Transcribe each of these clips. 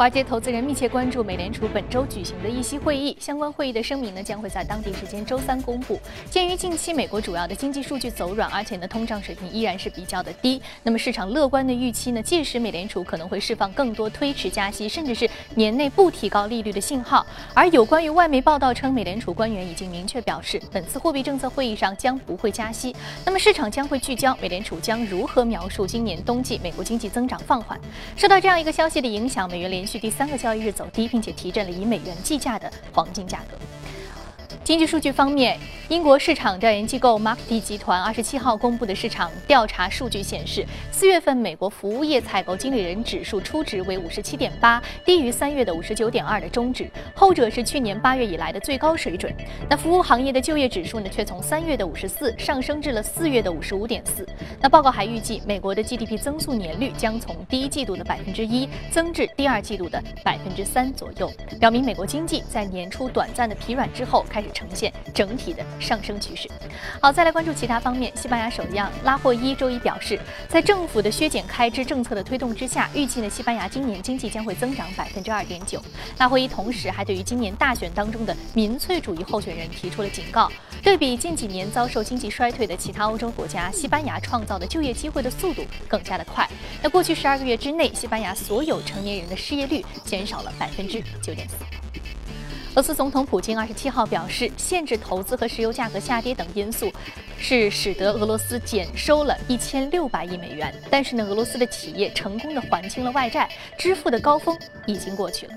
华尔街投资人密切关注美联储本周举行的议息会议，相关会议的声明呢将会在当地时间周三公布。鉴于近期美国主要的经济数据走软，而且呢通胀水平依然是比较的低，那么市场乐观的预期呢，届时美联储可能会释放更多推迟加息，甚至是年内不提高利率的信号。而有关于外媒报道称，美联储官员已经明确表示，本次货币政策会议上将不会加息。那么市场将会聚焦美联储将如何描述今年冬季美国经济增长放缓。受到这样一个消息的影响，美元连续第三个交易日走低，并且提振了以美元计价的黄金价格。经济数据方面，英国市场调研机构 m a r k t 集团二十七号公布的市场调查数据显示，四月份美国服务业采购经理人指数初值为五十七点八，低于三月的五十九点二的中值，后者是去年八月以来的最高水准。那服务行业的就业指数呢，却从三月的五十四上升至了四月的五十五点四。那报告还预计，美国的 GDP 增速年率将从第一季度的百分之一增至第二季度的百分之三左右，表明美国经济在年初短暂的疲软之后开始。呈现整体的上升趋势。好，再来关注其他方面。西班牙首相拉霍伊周一表示，在政府的削减开支政策的推动之下，预计呢西班牙今年经济将会增长百分之二点九。拉霍伊同时还对于今年大选当中的民粹主义候选人提出了警告。对比近几年遭受经济衰退的其他欧洲国家，西班牙创造的就业机会的速度更加的快。那过去十二个月之内，西班牙所有成年人的失业率减少了百分之九点四。俄罗斯总统普京二十七号表示，限制投资和石油价格下跌等因素，是使得俄罗斯减收了一千六百亿美元。但是呢，俄罗斯的企业成功的还清了外债，支付的高峰已经过去了。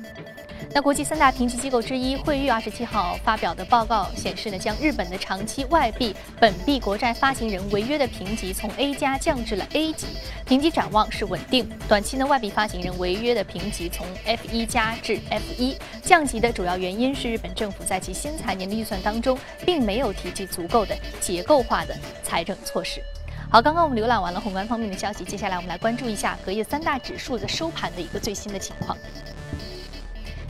那国际三大评级机构之一惠誉二十七号发表的报告显示呢，将日本的长期外币本币国债发行人违约的评级从 A 加降至了 A 级，评级展望是稳定。短期呢，外币发行人违约的评级从 F 一加至 F 一，降级的主要原因是日本政府在其新财年的预算当中并没有提及足够的结构化的财政措施。好，刚刚我们浏览完了宏观方面的消息，接下来我们来关注一下隔夜三大指数的收盘的一个最新的情况。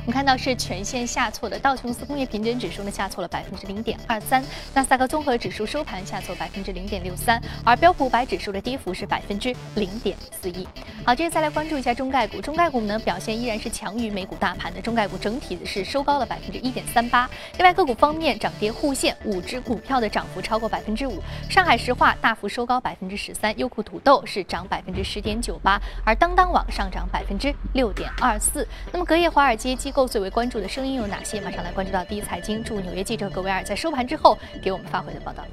我们看到是全线下挫的，道琼斯工业平均指数呢下挫了百分之零点二三，纳斯达克综合指数收盘下挫百分之零点六三，而标普五百指数的跌幅是百分之零点四一。好，接着再来关注一下中概股，中概股呢表现依然是强于美股大盘的，中概股整体是收高了百分之一点三八。另外个股方面涨跌互现，五只股票的涨幅超过百分之五，上海石化大幅收高百分之十三，优酷土豆是涨百分之十点九八，而当当网上涨百分之六点二四。那么隔夜华尔街机构最为关注的声音有哪些？马上来关注到第一财经驻纽约记者葛维尔在收盘之后给我们发回的报道。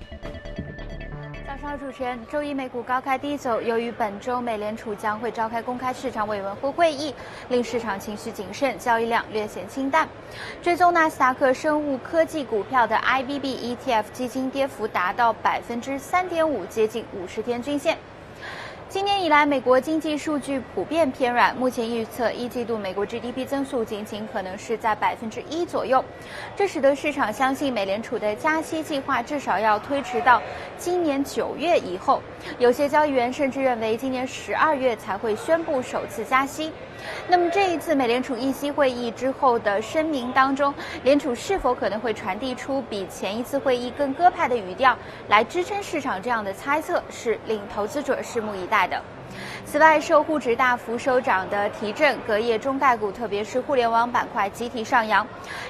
早上，主持人，周一美股高开低走，由于本周美联储将会召开公开市场委员会会议，令市场情绪谨慎，交易量略显清淡。追踪纳斯达克生物科技股票的 IBB ETF 基金跌幅达到百分之三点五，接近五十天均线。今年以来，美国经济数据普遍偏软。目前预测一季度美国 GDP 增速仅仅可能是在百分之一左右，这使得市场相信美联储的加息计划至少要推迟到今年九月以后。有些交易员甚至认为，今年十二月才会宣布首次加息。那么这一次美联储议息会议之后的声明当中，联储是否可能会传递出比前一次会议更鸽派的语调来支撑市场？这样的猜测是令投资者拭目以待的。此外，受沪指大幅收涨的提振，隔夜中概股特别是互联网板块集体上扬，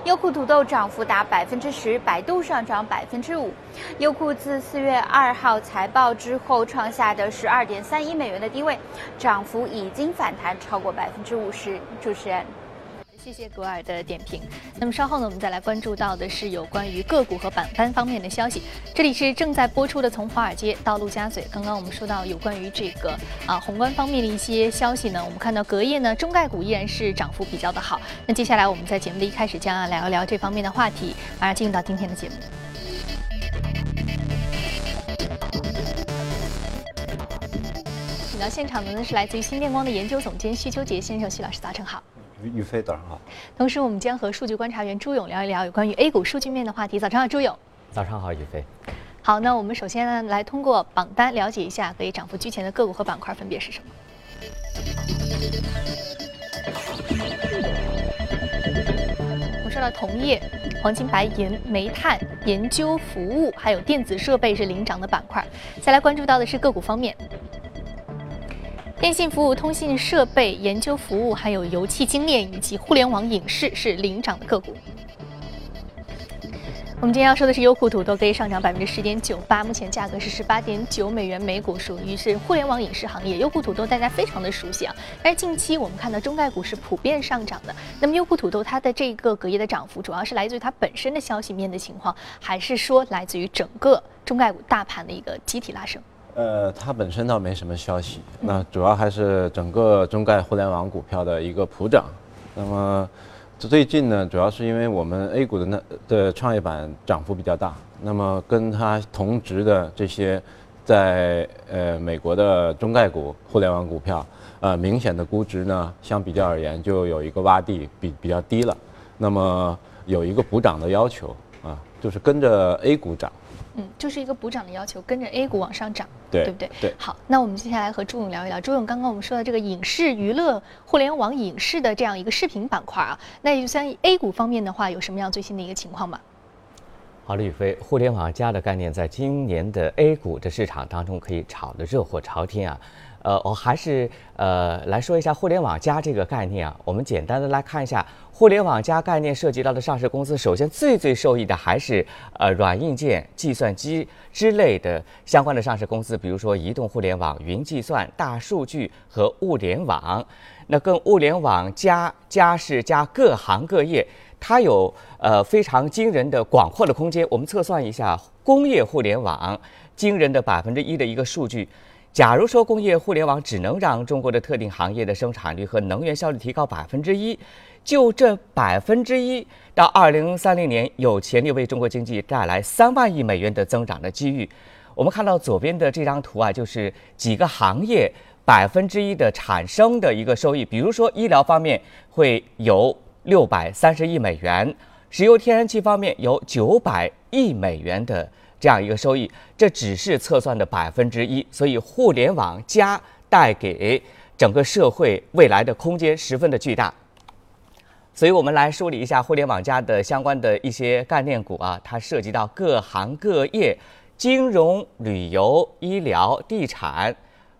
优酷土豆涨幅达百分之十，百度上涨百分之五。优酷自四月二号财报之后创下的十二点三一美元的低位，涨幅已经反弹超过百分之五十。主持人。谢谢格尔的点评。那么稍后呢，我们再来关注到的是有关于个股和板块方面的消息。这里是正在播出的《从华尔街到陆家嘴》。刚刚我们说到有关于这个啊宏观方面的一些消息呢，我们看到隔夜呢中概股依然是涨幅比较的好。那接下来我们在节目的一开始将要聊一聊这方面的话题，马上进入到今天的节目。请到现场的呢是来自于新电光的研究总监徐秋杰先生，徐老师早晨好。于飞，早上好。同时，我们将和数据观察员朱勇聊一聊有关于 A 股数据面的话题。早上好，朱勇。早上好，于飞。好，那我们首先呢，来通过榜单了解一下可以涨幅居前的个股和板块分别是什么。我们说到铜业、黄金、白银、煤炭、研究服务，还有电子设备是领涨的板块。再来关注到的是个股方面。电信服务、通信设备、研究服务，还有油气精炼以及互联网影视是领涨的个股。我们今天要说的是优酷土豆，可以上涨百分之十点九八，目前价格是十八点九美元每股，属于是互联网影视行业。优酷土豆大家非常的熟悉啊，但是近期我们看到中概股是普遍上涨的。那么优酷土豆它的这个隔夜的涨幅，主要是来自于它本身的消息面的情况，还是说来自于整个中概股大盘的一个集体拉升？呃，它本身倒没什么消息，那主要还是整个中概互联网股票的一个普涨。那么。最近呢，主要是因为我们 A 股的那的创业板涨幅比较大，那么跟它同值的这些在呃美国的中概股互联网股票，呃明显的估值呢，相比较而言就有一个洼地比比较低了，那么有一个补涨的要求啊，就是跟着 A 股涨。嗯，就是一个补涨的要求，跟着 A 股往上涨，对对不对？对。好，那我们接下来和朱勇聊一聊。朱勇，刚刚我们说的这个影视娱乐、互联网影视的这样一个视频板块啊，那也就像 A 股方面的话，有什么样最新的一个情况吗？好的，宇飞，互联网加的概念在今年的 A 股的市场当中可以炒得热火朝天啊。呃，我还是呃来说一下互联网加这个概念啊。我们简单的来看一下互联网加概念涉及到的上市公司，首先最最受益的还是呃软硬件、计算机之类的相关的上市公司，比如说移动互联网、云计算、大数据和物联网。那跟物联网加加是加各行各业，它有呃非常惊人的广阔的空间。我们测算一下工业互联网惊人的百分之一的一个数据。假如说工业互联网只能让中国的特定行业的生产率和能源效率提高百分之一，就这百分之一，到二零三零年有潜力为中国经济带来三万亿美元的增长的机遇。我们看到左边的这张图啊，就是几个行业百分之一的产生的一个收益。比如说医疗方面会有六百三十亿美元，石油天然气方面有九百亿美元的。这样一个收益，这只是测算的百分之一，所以互联网加带给整个社会未来的空间十分的巨大。所以我们来梳理一下互联网加的相关的一些概念股啊，它涉及到各行各业，金融、旅游、医疗、地产、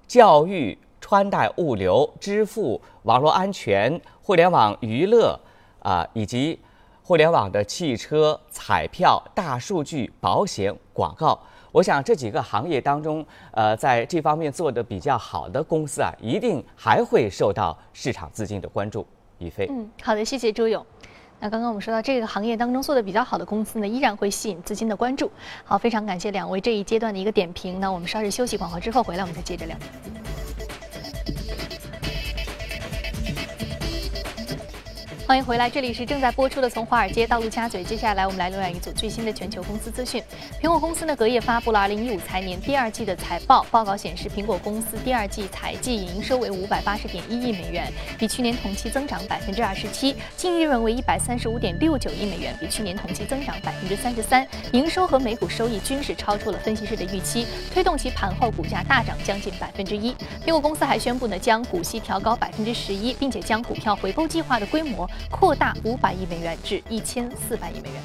教育、穿戴、物流、支付、网络安全、互联网娱乐啊，以及。互联网的汽车、彩票、大数据、保险、广告，我想这几个行业当中，呃，在这方面做的比较好的公司啊，一定还会受到市场资金的关注。宇飞，嗯，好的，谢谢朱勇。那刚刚我们说到这个行业当中做的比较好的公司呢，依然会吸引资金的关注。好，非常感谢两位这一阶段的一个点评。那我们稍事休息，广告之后回来，我们再接着聊。欢迎回来，这里是正在播出的《从华尔街到陆家嘴》。接下来，我们来浏览一组最新的全球公司资讯。苹果公司呢，隔夜发布了2015财年第二季的财报。报告显示，苹果公司第二季财季营收为580.1亿美元，比去年同期增长27%；净利润为135.69亿美元，比去年同期增长33%。营收和每股收益均是超出了分析师的预期，推动其盘后股价大涨将近百分之一。苹果公司还宣布呢，将股息调高百分之十一，并且将股票回购计划的规模。扩大五百亿美元至一千四百亿美元。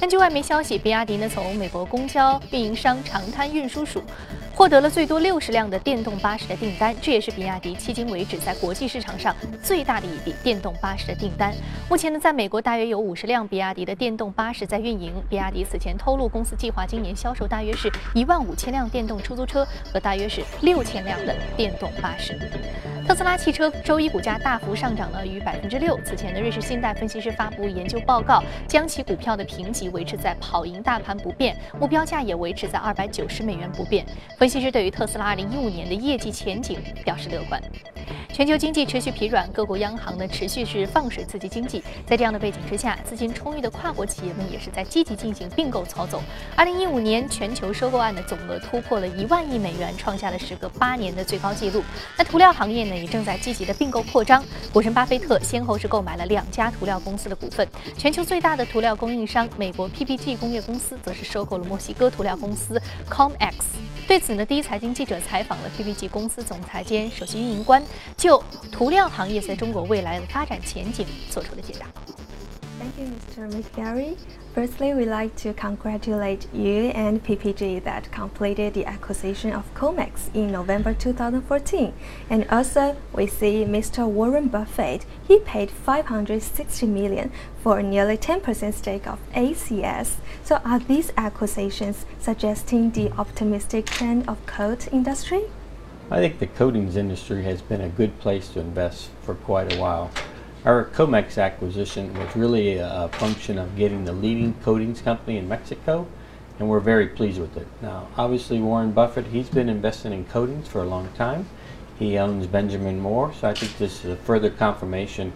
根据外媒消息，比亚迪呢从美国公交运营商长滩运输署。获得了最多六十辆的电动巴士的订单，这也是比亚迪迄今为止在国际市场上最大的一笔电动巴士的订单。目前呢，在美国大约有五十辆比亚迪的电动巴士在运营。比亚迪此前透露，公司计划今年销售大约是一万五千辆电动出租车和大约是六千辆的电动巴士。特斯拉汽车周一股价大幅上涨了逾百分之六。此前的瑞士信贷分析师发布研究报告，将其股票的评级维持在跑赢大盘不变，目标价也维持在二百九十美元不变。分析师对于特斯拉2015年的业绩前景表示乐观。全球经济持续疲软，各国央行呢持续是放水刺激经济。在这样的背景之下，资金充裕的跨国企业们也是在积极进行并购操作。2015年全球收购案的总额突破了一万亿美元，创下了时隔八年的最高纪录。那涂料行业呢也正在积极的并购扩张。股神巴菲特先后是购买了两家涂料公司的股份。全球最大的涂料供应商美国 PPG 工业公司则是收购了墨西哥涂料公司 Comex。对此呢，第一财经记者采访了 PPG 公司总裁兼首席运营官。就涂料行业在中国未来的发展前景做出了解答。Thank you, Mr. McGarry. Firstly, we'd like to congratulate you and PPG that completed the acquisition of Comex in November 2014. And also, we see Mr. Warren Buffett, he paid 560 million for nearly 10% stake of ACS. So are these acquisitions suggesting the optimistic trend of coat industry? I think the coatings industry has been a good place to invest for quite a while. Our Comex acquisition was really a, function of getting the leading coatings company in Mexico, and we're very pleased with it. Now, obviously, Warren Buffett, he's been investing in coatings for a long time. He owns Benjamin Moore, so I think this is a further confirmation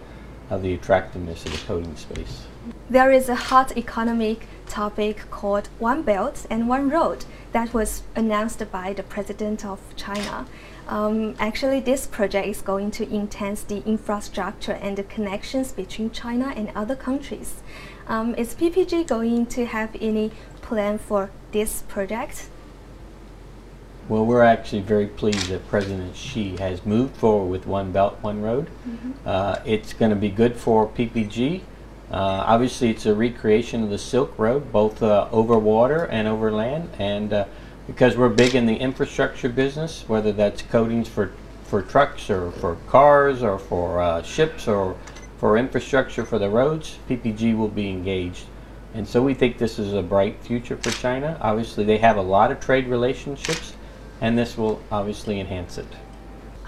of the attractiveness of the coating space. There is a hot economic topic called One Belt and One Road that was announced by the President of China. Um, actually, this project is going to enhance the infrastructure and the connections between China and other countries. Um, is PPG going to have any plan for this project? Well, we're actually very pleased that President Xi has moved forward with One Belt, One Road. Mm -hmm. uh, it's going to be good for PPG. Uh, obviously, it's a recreation of the Silk Road, both uh, over water and over land, and uh, because we're big in the infrastructure business, whether that's coatings for, for trucks or for cars or for uh, ships or for infrastructure for the roads, PPG will be engaged. And so we think this is a bright future for China. Obviously, they have a lot of trade relationships, and this will obviously enhance it.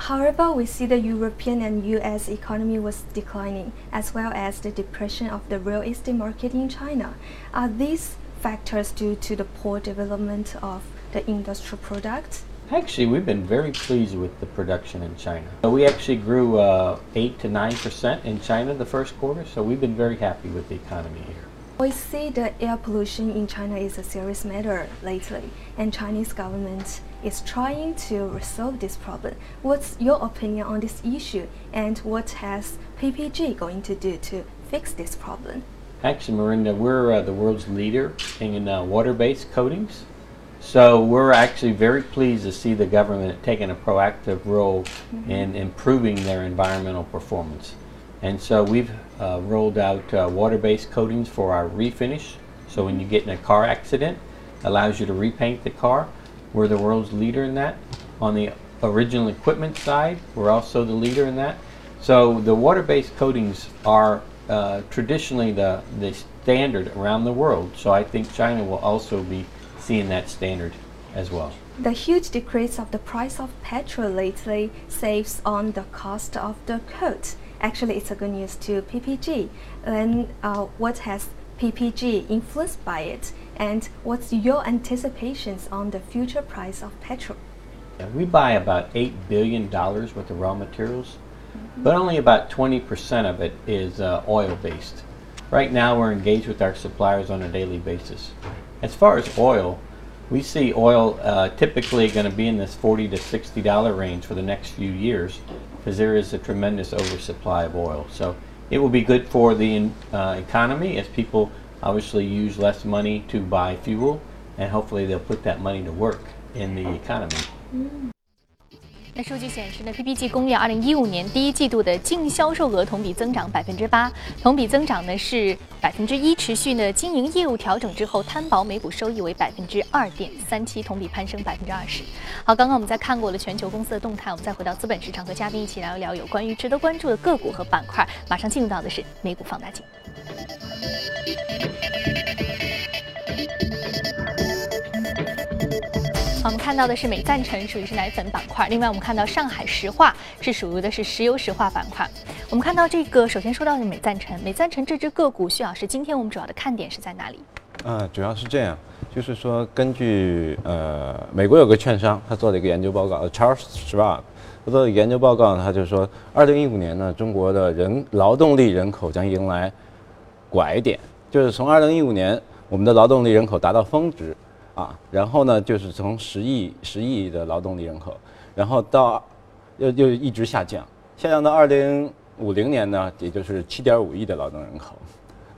However, we see the European and US economy was declining, as well as the depression of the real estate market in China. Are these factors due to the poor development of the industrial products? Actually, we've been very pleased with the production in China. We actually grew uh, 8 to 9% in China the first quarter, so we've been very happy with the economy here. We see the air pollution in China is a serious matter lately, and Chinese government is trying to resolve this problem. What's your opinion on this issue, and what has PPG going to do to fix this problem? Actually, Marinda, we're uh, the world's leader in uh, water-based coatings. So we're actually very pleased to see the government taking a proactive role mm -hmm. in improving their environmental performance. And so we've uh, rolled out uh, water-based coatings for our refinish. So when you get in a car accident, allows you to repaint the car. We're the world's leader in that. On the original equipment side, we're also the leader in that. So the water-based coatings are uh, traditionally the, the standard around the world. So I think China will also be seeing that standard as well. The huge decrease of the price of petrol lately saves on the cost of the coat. Actually, it's a good news to PPG. Then, uh, what has PPG influenced by it, and what's your anticipations on the future price of petrol? We buy about eight billion dollars worth of raw materials, mm -hmm. but only about 20% of it is uh, oil based. Right now, we're engaged with our suppliers on a daily basis. As far as oil, we see oil uh, typically going to be in this 40 to 60 dollar range for the next few years because there is a tremendous oversupply of oil. So it will be good for the uh, economy as people obviously use less money to buy fuel and hopefully they'll put that money to work in the economy. Mm. 那数据显示呢，PPG 工业二零一五年第一季度的净销售额同比增长百分之八，同比增长呢是百分之一，持续呢经营业务调整之后，摊薄每股收益为百分之二点三七，同比攀升百分之二十。好，刚刚我们在看过了全球公司的动态，我们再回到资本市场，和嘉宾一起聊一聊有关于值得关注的个股和板块。马上进入到的是美股放大镜。我们看到的是美赞臣，属于是奶粉板块。另外，我们看到上海石化是属于的是石油石化板块。我们看到这个，首先说到的美赞臣，美赞臣这只个股，徐老师，今天我们主要的看点是在哪里？啊，主要是这样，就是说根据呃美国有个券商，他做了一个研究报告，Charles Schwab，他做的研究报告呢，他就说，二零一五年呢，中国的人劳动力人口将迎来拐点，就是从二零一五年，我们的劳动力人口达到峰值。啊，然后呢，就是从十亿十亿的劳动力人口，然后到又又一直下降，下降到二零五零年呢，也就是七点五亿的劳动人口。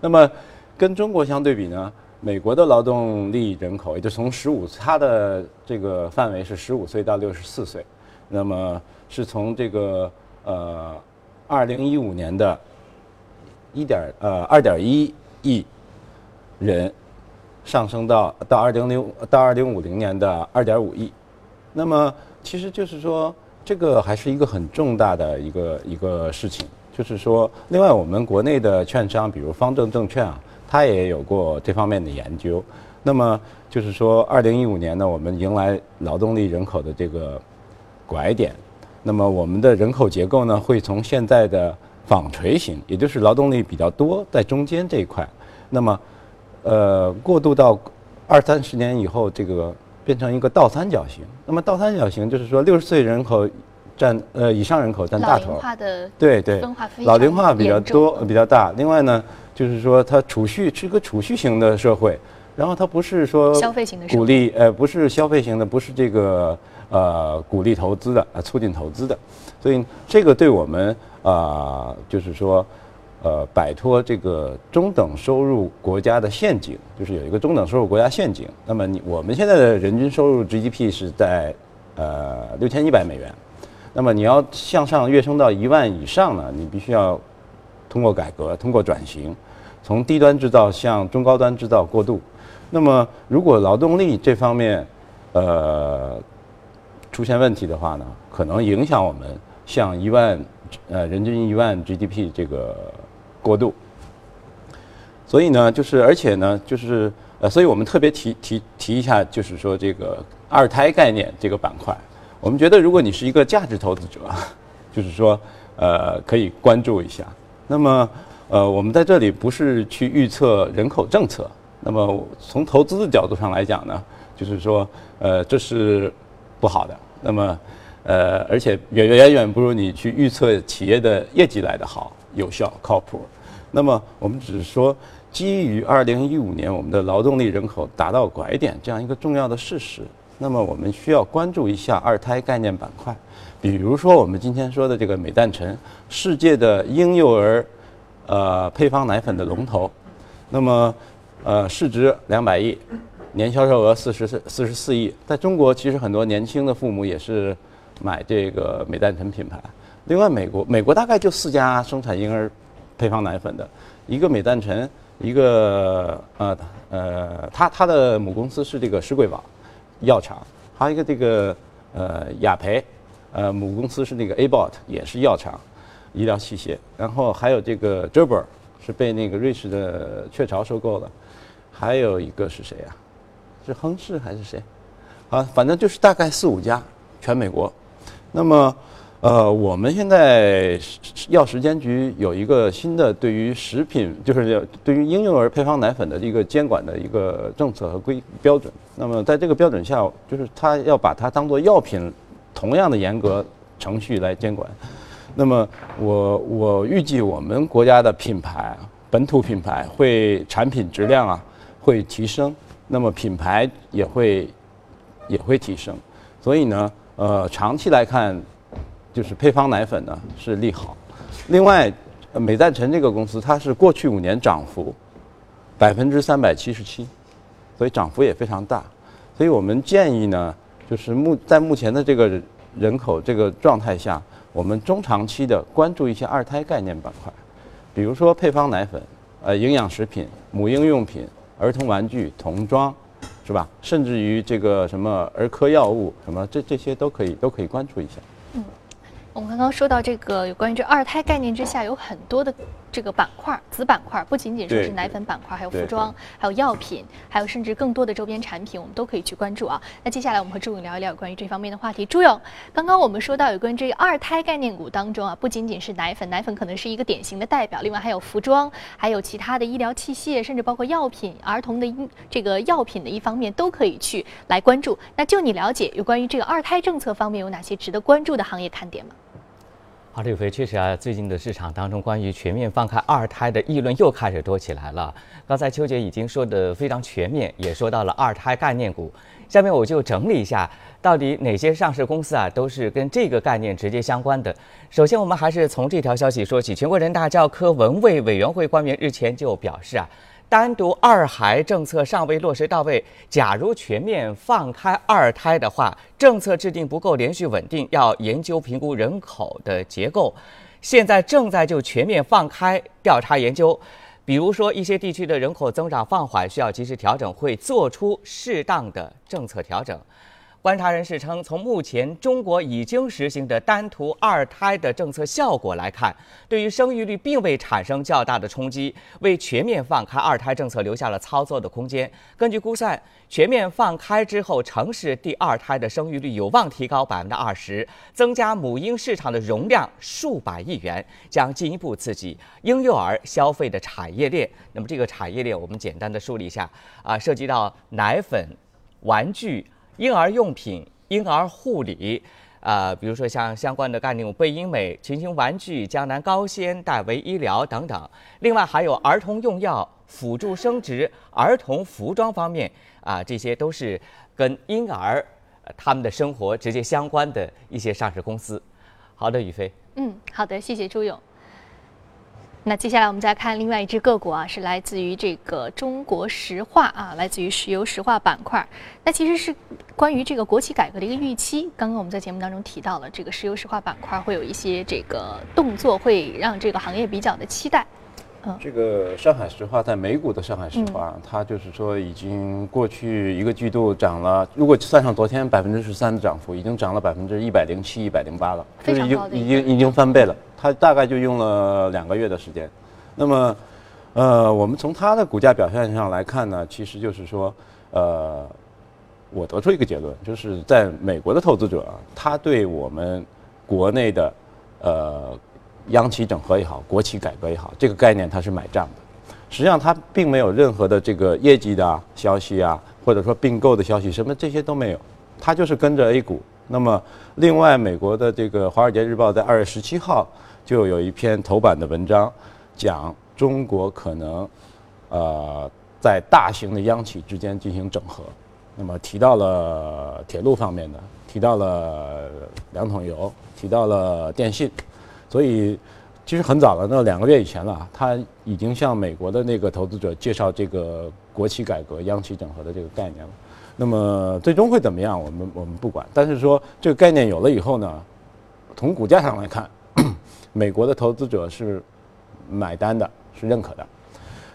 那么跟中国相对比呢，美国的劳动力人口也就从十五，它的这个范围是十五岁到六十四岁，那么是从这个呃，二零一五年的一点呃二点一亿人，上升到到二零零到二零五零年的二点五亿。那么其实就是说，这个还是一个很重大的一个一个事情。就是说，另外我们国内的券商，比如方正证券啊，它也有过这方面的研究。那么就是说，二零一五年呢，我们迎来劳动力人口的这个拐点。那么我们的人口结构呢，会从现在的纺锤型，也就是劳动力比较多在中间这一块，那么呃过渡到二三十年以后，这个变成一个倒三角形。那么倒三角形就是说，六十岁人口。占呃以上人口占大头，老龄化的对对，老龄化比较多比较大。另外呢，就是说它储蓄是个储蓄型的社会，然后它不是说消费型的鼓励呃不是消费型的，不是这个呃鼓励投资的呃促进投资的，所以这个对我们啊就是说呃摆脱这个中等收入国家的陷阱，就是有一个中等收入国家陷阱。那么你我们现在的人均收入 GDP 是在呃六千一百美元。那么你要向上跃升到一万以上呢，你必须要通过改革、通过转型，从低端制造向中高端制造过渡。那么如果劳动力这方面呃出现问题的话呢，可能影响我们向一万呃人均一万 GDP 这个过渡。所以呢，就是而且呢，就是呃，所以我们特别提提提一下，就是说这个二胎概念这个板块。我们觉得，如果你是一个价值投资者，就是说，呃，可以关注一下。那么，呃，我们在这里不是去预测人口政策。那么，从投资的角度上来讲呢，就是说，呃，这是不好的。那么，呃，而且远远远不如你去预测企业的业绩来的好、有效、靠谱。那么，我们只是说，基于二零一五年我们的劳动力人口达到拐点这样一个重要的事实。那么我们需要关注一下二胎概念板块，比如说我们今天说的这个美赞臣，世界的婴幼儿呃配方奶粉的龙头，那么呃市值两百亿，年销售额四十四四十四亿，在中国其实很多年轻的父母也是买这个美赞臣品牌。另外美国美国大概就四家生产婴儿配方奶粉的，一个美赞臣，一个呃呃它它的母公司是这个施贵宝。药厂，还有一个这个呃雅培，呃母公司是那个 Abot，也是药厂，医疗器械。然后还有这个 Gerber 是被那个瑞士的雀巢收购了，还有一个是谁呀？是亨氏还是谁？啊，反正就是大概四五家，全美国。那么。呃，我们现在药食监局有一个新的对于食品，就是对于婴幼儿配方奶粉的一个监管的一个政策和规标准。那么在这个标准下，就是它要把它当做药品，同样的严格程序来监管。那么我我预计我们国家的品牌，本土品牌会产品质量啊会提升，那么品牌也会也会提升。所以呢，呃，长期来看。就是配方奶粉呢是利好，另外，美赞臣这个公司它是过去五年涨幅百分之三百七十七，所以涨幅也非常大，所以我们建议呢，就是目在目前的这个人口这个状态下，我们中长期的关注一些二胎概念板块，比如说配方奶粉、呃营养食品、母婴用品、儿童玩具、童装，是吧？甚至于这个什么儿科药物什么这这些都可以都可以关注一下。嗯。我们刚刚说到这个有关于这二胎概念之下有很多的这个板块子板块，不仅仅说是奶粉板块，还有服装，还有药品，还有甚至更多的周边产品，我们都可以去关注啊。那接下来我们和朱勇聊一聊关于这方面的话题。朱勇，刚刚我们说到有关于这个二胎概念股当中啊，不仅仅是奶粉，奶粉可能是一个典型的代表，另外还有服装，还有其他的医疗器械，甚至包括药品、儿童的医这个药品的一方面都可以去来关注。那就你了解有关于这个二胎政策方面有哪些值得关注的行业看点吗？好，李飞，确实啊，最近的市场当中，关于全面放开二胎的议论又开始多起来了。刚才邱姐已经说的非常全面，也说到了二胎概念股。下面我就整理一下，到底哪些上市公司啊，都是跟这个概念直接相关的。首先，我们还是从这条消息说起。全国人大教科文卫委员会官员日前就表示啊。单独二孩政策尚未落实到位。假如全面放开二胎的话，政策制定不够连续稳定，要研究评估人口的结构。现在正在就全面放开调查研究，比如说一些地区的人口增长放缓，需要及时调整，会做出适当的政策调整。观察人士称，从目前中国已经实行的单独二胎的政策效果来看，对于生育率并未产生较大的冲击，为全面放开二胎政策留下了操作的空间。根据估算，全面放开之后，城市第二胎的生育率有望提高百分之二十，增加母婴市场的容量数百亿元，将进一步刺激婴幼儿消费的产业链。那么，这个产业链我们简单的梳理一下啊，涉及到奶粉、玩具。婴儿用品、婴儿护理，啊，比如说像相关的概念，贝因美、群星玩具、江南高纤、戴维医疗等等。另外还有儿童用药、辅助生殖、儿童服装方面，啊，这些都是跟婴儿他们的生活直接相关的一些上市公司。好的，宇飞。嗯，好的，谢谢朱勇。那接下来我们再看另外一只个股啊，是来自于这个中国石化啊，来自于石油石化板块。那其实是关于这个国企改革的一个预期。刚刚我们在节目当中提到了，这个石油石化板块会有一些这个动作，会让这个行业比较的期待。嗯，这个上海石化在美股的上海石化，它就是说已经过去一个季度涨了，如果算上昨天百分之十三的涨幅，已经涨了百分之一百零七、一百零八了，就是已经已经已经翻倍了。它大概就用了两个月的时间，那么，呃，我们从它的股价表现上来看呢，其实就是说，呃，我得出一个结论，就是在美国的投资者，他对我们国内的，呃，央企整合也好，国企改革也好，这个概念它是买账的。实际上，它并没有任何的这个业绩的消息啊，或者说并购的消息，什么这些都没有，它就是跟着 A 股。那么，另外，美国的这个《华尔街日报》在二月十七号。就有一篇头版的文章，讲中国可能，呃，在大型的央企之间进行整合，那么提到了铁路方面的，提到了两桶油，提到了电信，所以其实很早了，那两个月以前了，他已经向美国的那个投资者介绍这个国企改革、央企整合的这个概念了。那么最终会怎么样，我们我们不管，但是说这个概念有了以后呢，从股价上来看。美国的投资者是买单的，是认可的。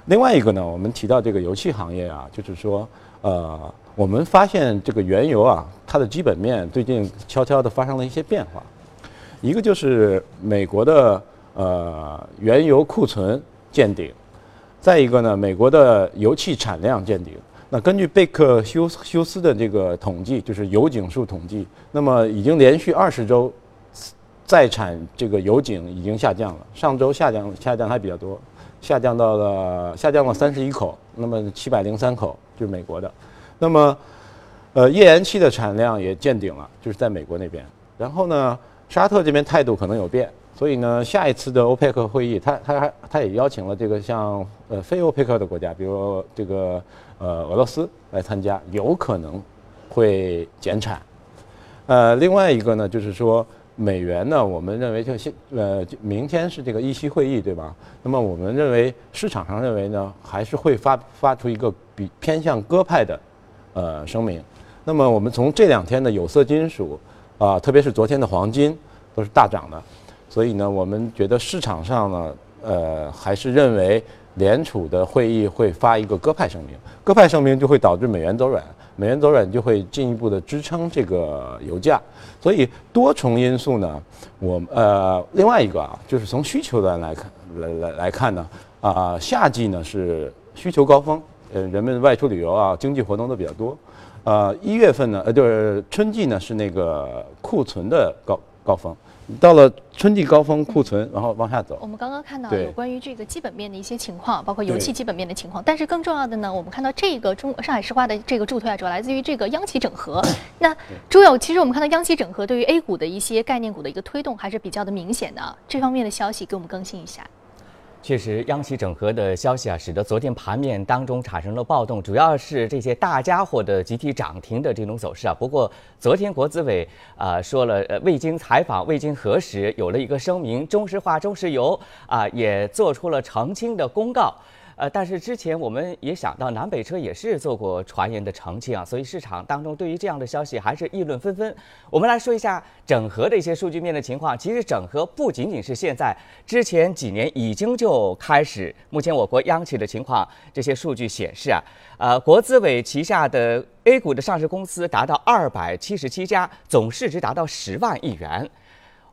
另外一个呢，我们提到这个油气行业啊，就是说，呃，我们发现这个原油啊，它的基本面最近悄悄的发生了一些变化。一个就是美国的呃原油库存见顶，再一个呢，美国的油气产量见顶。那根据贝克休休斯的这个统计，就是油井数统计，那么已经连续二十周。在产这个油井已经下降了，上周下降下降还比较多，下降到了下降了三十一口，那么七百零三口就是美国的，那么，呃，页岩气的产量也见顶了，就是在美国那边。然后呢，沙特这边态度可能有变，所以呢，下一次的欧佩克会议，他他还他也邀请了这个像呃非欧佩克的国家，比如这个呃俄罗斯来参加，有可能会减产。呃，另外一个呢，就是说。美元呢？我们认为就现呃，明天是这个议息会议，对吧？那么我们认为市场上认为呢，还是会发发出一个比偏向鸽派的呃声明。那么我们从这两天的有色金属啊，特别是昨天的黄金都是大涨的，所以呢，我们觉得市场上呢，呃，还是认为联储的会议会发一个鸽派声明，鸽派声明就会导致美元走软。美元走软就会进一步的支撑这个油价，所以多重因素呢，我呃另外一个啊，就是从需求端来看来来来看呢，啊夏季呢是需求高峰，呃人们外出旅游啊，经济活动都比较多，呃一月份呢呃就是春季呢是那个库存的高高峰。到了春季高峰，库存然后往下走。我们刚刚看到有关于这个基本面的一些情况，包括油气基本面的情况。但是更重要的呢，我们看到这个中上海石化的这个助推啊，主要来自于这个央企整合。那朱友，其实我们看到央企整合对于 A 股的一些概念股的一个推动还是比较的明显的。这方面的消息给我们更新一下。确实，央企整合的消息啊，使得昨天盘面当中产生了暴动，主要是这些大家伙的集体涨停的这种走势啊。不过，昨天国资委啊说了，呃，未经采访、未经核实，有了一个声明，中石化、中石油啊也做出了澄清的公告。呃，但是之前我们也想到南北车也是做过传言的澄清啊，所以市场当中对于这样的消息还是议论纷纷。我们来说一下整合的一些数据面的情况。其实整合不仅仅是现在，之前几年已经就开始。目前我国央企的情况，这些数据显示啊，呃，国资委旗下的 A 股的上市公司达到二百七十七家，总市值达到十万亿元。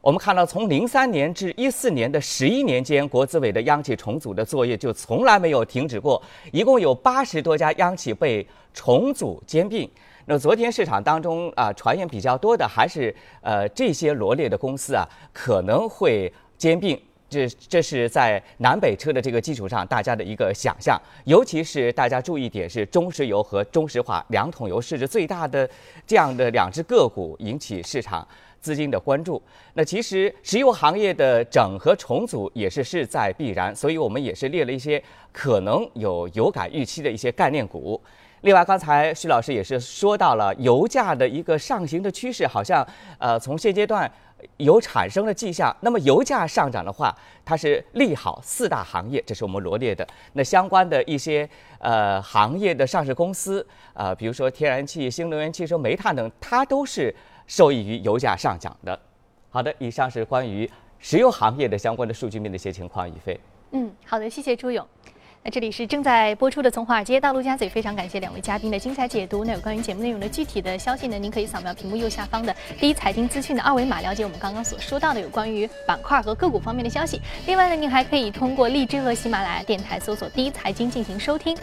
我们看到，从零三年至一四年的十一年间，国资委的央企重组的作业就从来没有停止过。一共有八十多家央企被重组兼并。那昨天市场当中啊，传言比较多的还是呃这些罗列的公司啊可能会兼并。这这是在南北车的这个基础上，大家的一个想象。尤其是大家注意点是，中石油和中石化两桶油市值最大的这样的两只个股引起市场。资金的关注，那其实石油行业的整合重组也是势在必然，所以我们也是列了一些可能有有感预期的一些概念股。另外，刚才徐老师也是说到了油价的一个上行的趋势，好像呃从现阶段有产生了迹象。那么油价上涨的话，它是利好四大行业，这是我们罗列的。那相关的一些呃行业的上市公司，呃比如说天然气、新能源汽车、煤炭等，它都是。受益于油价上涨的。好的，以上是关于石油行业的相关的数据面的一些情况。宇飞，嗯，好的，谢谢朱勇。那这里是正在播出的《从华尔街到陆家嘴》，非常感谢两位嘉宾的精彩解读。那有关于节目内容的具体的消息呢，您可以扫描屏幕右下方的第一财经资讯的二维码，了解我们刚刚所说到的有关于板块和个股方面的消息。另外呢，您还可以通过荔枝和喜马拉雅电台搜索“第一财经”进行收听。